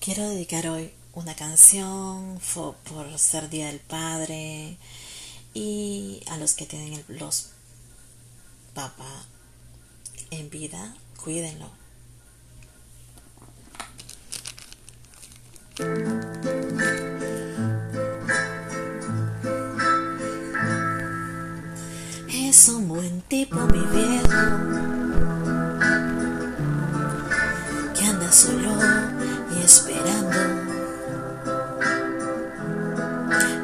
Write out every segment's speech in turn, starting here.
Quiero dedicar hoy una canción por ser Día del Padre y a los que tienen los papá en vida, cuídenlo.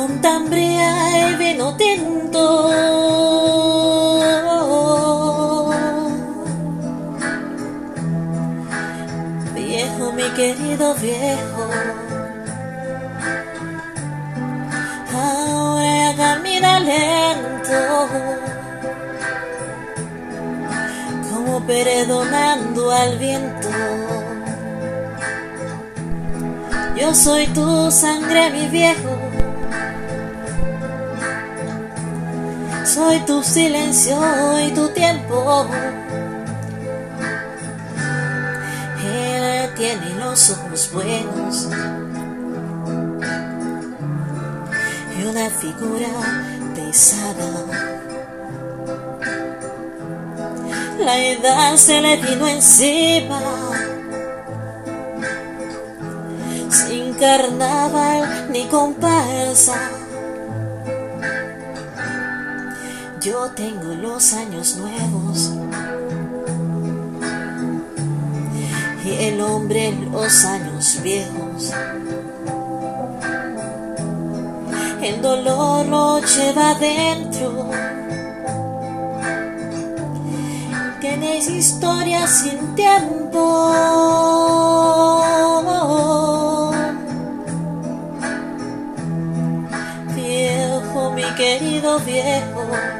con tambrea y vino tinto. Viejo, mi querido viejo. Ahora camina lento, como perdonando al viento. Yo soy tu sangre, mi viejo. Soy tu silencio y tu tiempo. Él tiene los ojos buenos. y una figura pesada. La edad se le vino encima, sin carnaval ni comparsa. Yo tengo los años nuevos y el hombre los años viejos. el dolor lo lleva dentro. Tienes historia sin tiempo. Viejo, mi querido viejo.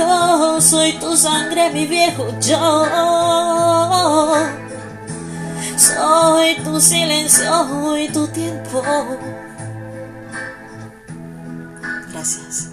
Yo soy tu sangre, mi viejo, yo soy tu silencio y tu tiempo. Gracias.